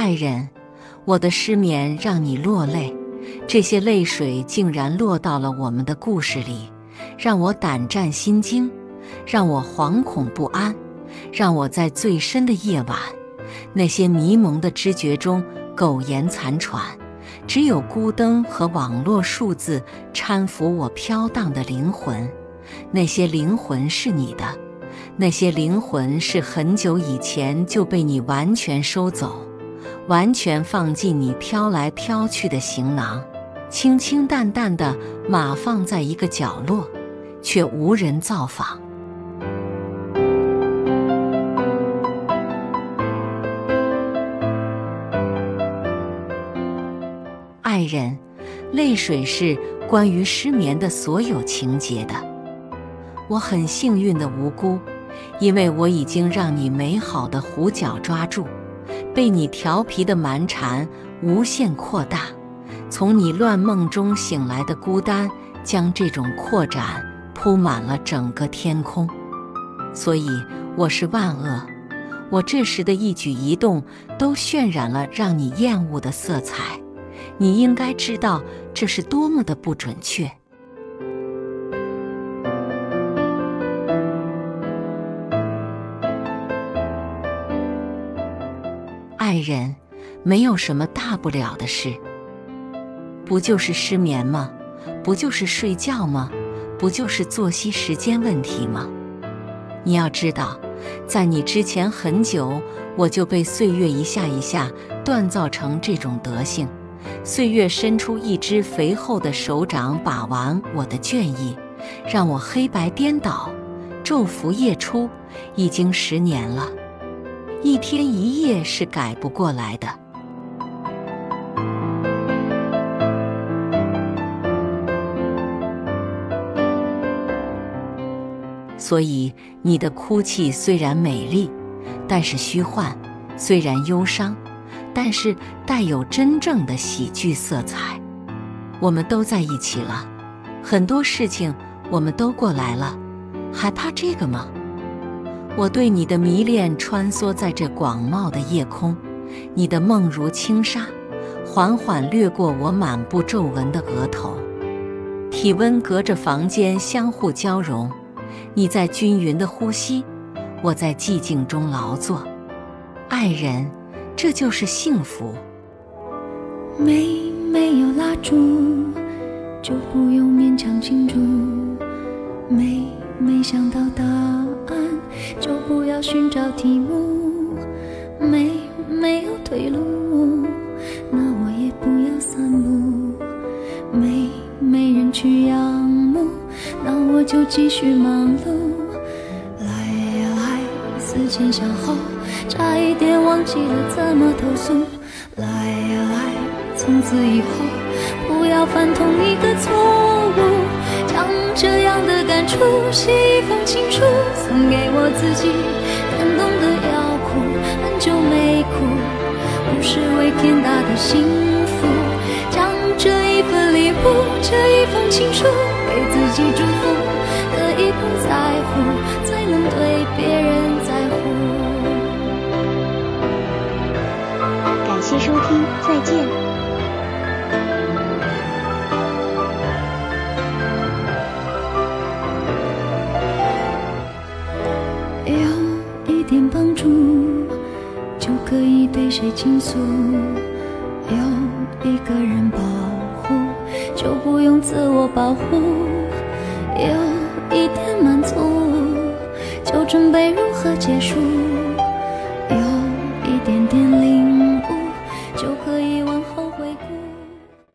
爱人，我的失眠让你落泪，这些泪水竟然落到了我们的故事里，让我胆战心惊，让我惶恐不安，让我在最深的夜晚，那些迷蒙的知觉中苟延残喘，只有孤灯和网络数字搀扶我飘荡的灵魂。那些灵魂是你的，那些灵魂是很久以前就被你完全收走。完全放进你飘来飘去的行囊，清清淡淡的码放在一个角落，却无人造访。爱人，泪水是关于失眠的所有情节的。我很幸运的无辜，因为我已经让你美好的弧角抓住。被你调皮的蛮缠无限扩大，从你乱梦中醒来的孤单，将这种扩展铺满了整个天空。所以我是万恶，我这时的一举一动都渲染了让你厌恶的色彩。你应该知道这是多么的不准确。爱人，没有什么大不了的事，不就是失眠吗？不就是睡觉吗？不就是作息时间问题吗？你要知道，在你之前很久，我就被岁月一下一下锻造成这种德性。岁月伸出一只肥厚的手掌，把玩我的倦意，让我黑白颠倒，昼伏夜出，已经十年了。一天一夜是改不过来的，所以你的哭泣虽然美丽，但是虚幻；虽然忧伤，但是带有真正的喜剧色彩。我们都在一起了，很多事情我们都过来了，还怕这个吗？我对你的迷恋穿梭在这广袤的夜空，你的梦如轻纱，缓缓掠过我满布皱纹的额头。体温隔着房间相互交融，你在均匀的呼吸，我在寂静中劳作。爱人，这就是幸福。没没有蜡烛，就不用勉强庆祝。没没想到答案。就不要寻找题目，没没有退路，那我也不要散步。没没人去仰慕，那我就继续忙碌。来呀来，思前想后，差一点忘记了怎么投诉。来呀来，从此以后不要犯同一个错误。将这样的感触写，自己。感动的要哭，很久没哭，不是为天大的幸福。将这一份礼物，这一封情书，给自己祝福。可以不在乎，才能对别人在乎。感谢收听，再见。谁倾诉？有一个人保护，就不用自我保护。有一点满足，就准备如何结束？